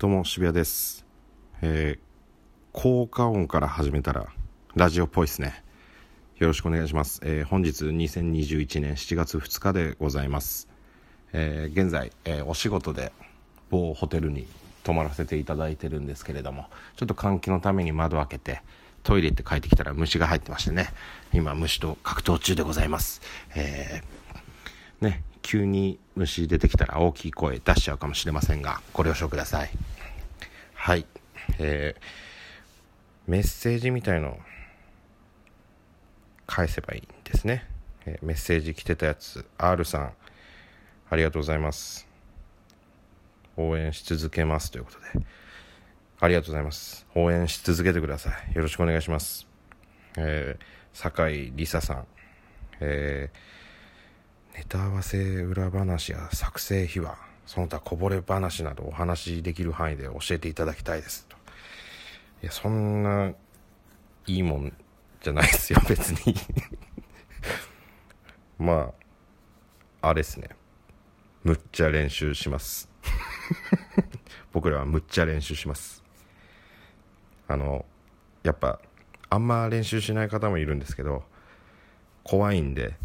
どうも渋谷です。えー、効果音から始めたらラジオっぽいですね。よろしくお願いします、えー、本日2021年7月2日でございます、えー、現在、えお仕事で某ホテルに泊まらせていただいてるんですけれどもちょっと換気のために窓開けてトイレって帰ってきたら虫が入ってましてね。今虫と格闘中でございます。えー、ね急に虫出てきたら大きい声出しちゃうかもしれませんがご了承ください。はい。えー、メッセージみたいの返せばいいんですね、えー、メッセージ来てたやつ R さん。ありがとうございます。応援し続けますということで。ありがとうございます。応援し続けてください。よろしくお願いします。えー、酒井梨沙さん。えーネタ合わせ裏話や作成秘話。その他こぼれ話などお話しできる範囲で教えていただきたいです。といやそんないいもんじゃないですよ別に。まああれですね。むっちゃ練習します。僕らはむっちゃ練習します。あのやっぱあんま練習しない方もいるんですけど怖いんで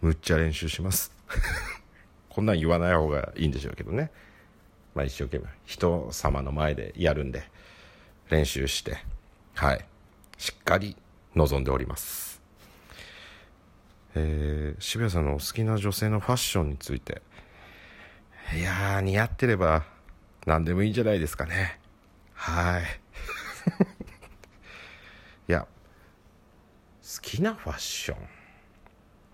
むっちゃ練習します。こんなん言わない方がいいんでしょうけどね。まあ一生懸命。人様の前でやるんで練習してはい。しっかり臨んでおります。えー、渋谷さんのお好きな女性のファッションについて。いやー似合ってれば何でもいいんじゃないですかね。はい。いや好きなファッショ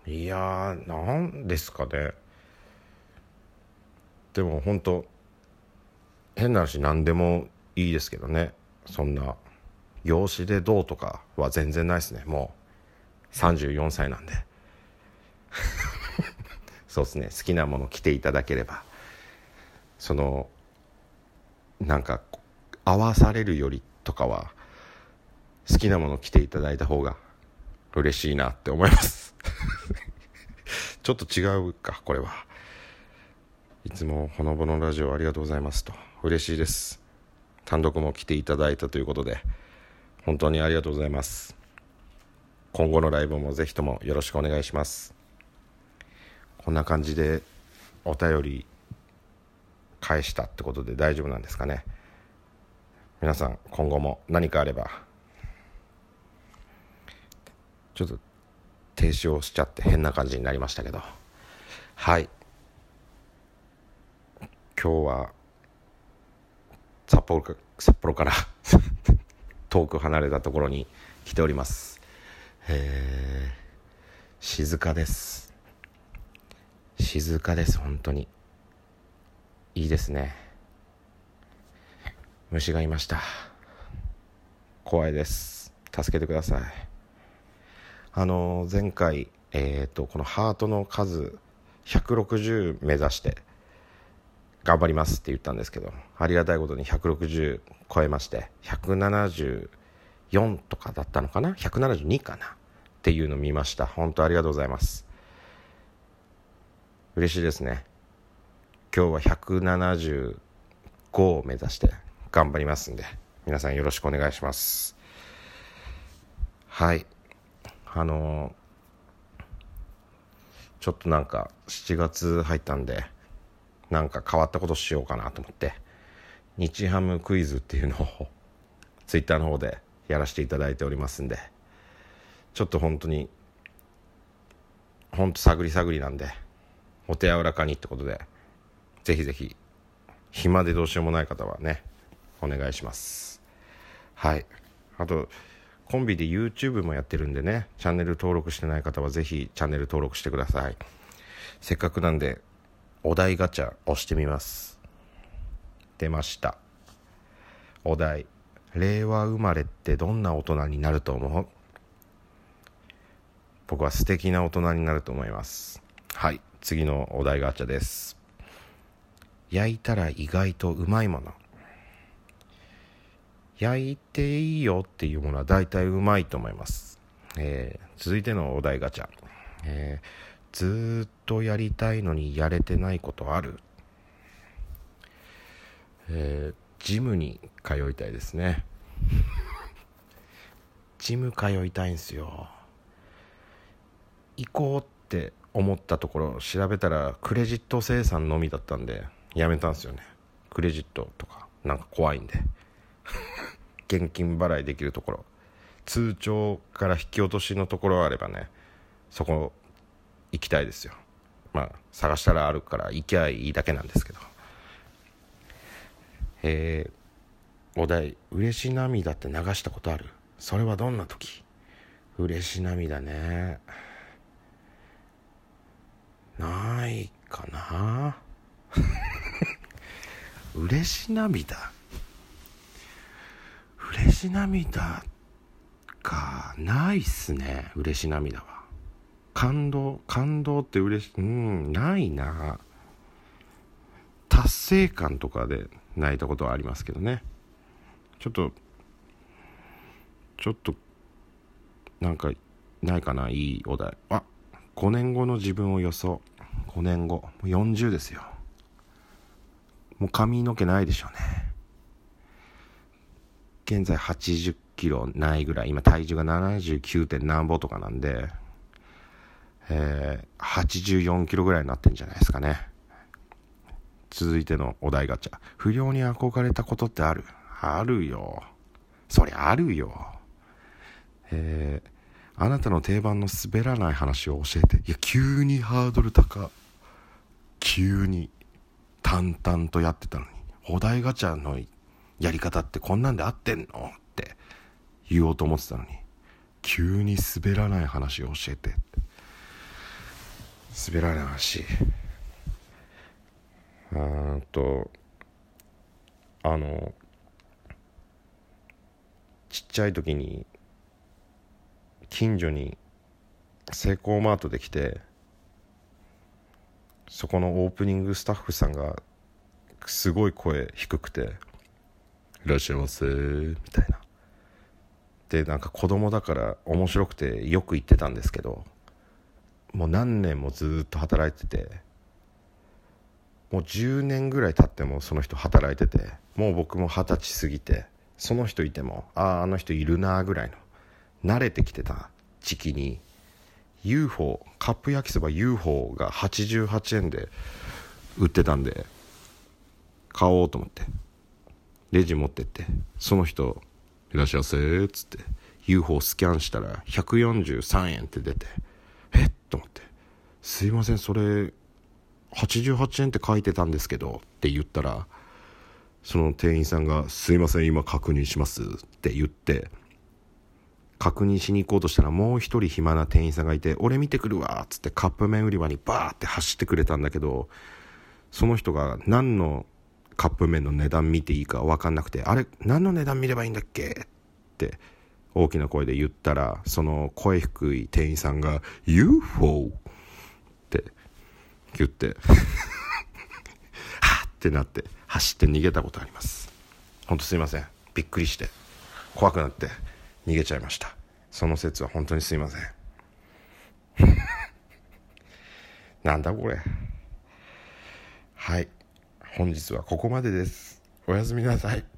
ン。いやーなんですかね。でも本当変な話何でもいいですけどね。そんな養子でどうとかは全然ないですね。もう34歳なんで。そうですね。好きなもの着ていただければ。そのなんか合わされるよりとかは好きなもの着ていただいた方が嬉しいなって思います。ちょっと違うかこれは。いつもほのぼのラジオありがとうございますと。嬉しいです。単独も来ていただいたということで本当にありがとうございます。今後のライブもぜひともよろしくお願いします。こんな感じでお便り返したってことで大丈夫なんですかね。皆さん今後も何かあればちょっと停止をしちゃって変な感じになりましたけど。はい。今日は札幌か札幌から遠く離れたところに来ております。えー、静かです。静かです本当に。いいですね。虫がいました。怖いです。助けてください。あの前回、えーと、このハートの数160目指して頑張りますって言ったんですけどありがたいことに160超えまして174とかだったのかな？172かなっていうのを見ました。本当ありがとうございます。嬉しいですね。今日は175を目指して頑張りますんで皆さんよろしくお願いします。はい。あのちょっとなんか7月入ったんでなんか変わったことしようかなと思って日ハムクイズっていうのをツイッターの方でやらせていただいておりますんでちょっと本当に本当探り探りなんでお手柔らかにってことでぜひぜひ暇でどうしようもない方はねお願いしますはいあとコンビで YouTube もやってるんでね、チャンネル登録してない方はぜひチャンネル登録してください。せっかくなんで、お題ガチャ押してみます。出ました。お題。令和生まれってどんな大人になると思う？僕は素敵な大人になると思います。はい。次のお題ガチャです。焼いたら意外とうまいもの。焼いていいよっていうものは大体うまいと思います。えー、続いてのお題ガチャ。えー、ずっとやりたいのにやれてないことある？えー、ジムに通いたいですね。ジム通いたいんすよ。行こうって思ったところ調べたらクレジット生産のみだったんでやめたんすよね。クレジットとかなんか怖いんで。現金払いできるところ。通帳から引き落としのところあればねそこ行きたいですよ。まあ探したらあるから行きゃいいだけなんですけど。えー、お題嬉し涙って流したことある？それはどんな時？嬉し涙ね。ないかな？嬉し涙？嬉し涙か。ないっすね嬉し涙は。感動感動って嬉しうんないな。達成感とかで泣いたことはありますけどね。ちょっとちょっとなんかないかないいお題。あ5年後の自分を予想。5年後。もう40ですよ。もう髪の毛ないでしょうね。現在80キロないぐらい。今体重が 79. 点何歩とかなんで、えー、84キロぐらいになってんじゃないですかね。続いてのお題ガチャ。不良に憧れたことってある？あるよ。そりゃあるよ。えーあなたの定番の滑らない話を教えて。いや急にハードル高。急に淡々とやってたのに。お題ガチャのやり方ってこんなんで合ってんの？って言おうと思ってたのに。急に滑らない話を教えて。滑らない話うんとあのちっちゃい時に近所にセイコーマートで来てそこのオープニングスタッフさんがすごい声低くて「いらっしゃいませ」みたいな。でなんか子供だから面白くてよく行ってたんですけどもう何年もずっと働いててもう10年ぐらい経ってもその人働いててもう僕も二十歳過ぎてその人いてもあああの人いるなぐらいの慣れてきてた時期に UFO カップ焼きそば UFO が88円で売ってたんで買おうと思ってレジ持ってってその人「いらっしゃいませ」っつって UFO スキャンしたら143円って出てと思って「すいませんそれ88円って書いてたんですけど」って言ったらその店員さんが「すいません今確認します」って言って確認しに行こうとしたらもう一人暇な店員さんがいて「俺見てくるわ」っつってカップ麺売り場にバーって走ってくれたんだけどその人が何のカップ麺の値段見ていいか分かんなくて「あれ何の値段見ればいいんだっけ?」って大きな声で言ったらその声低い店員さんが「UFO」って言ってはっってなって走って逃げたことあります。ほんとすいません。びっくりして怖くなって逃げちゃいました。その説は本当にすいません。なんだこれ。はい。本日はここまでです。おやすみなさい。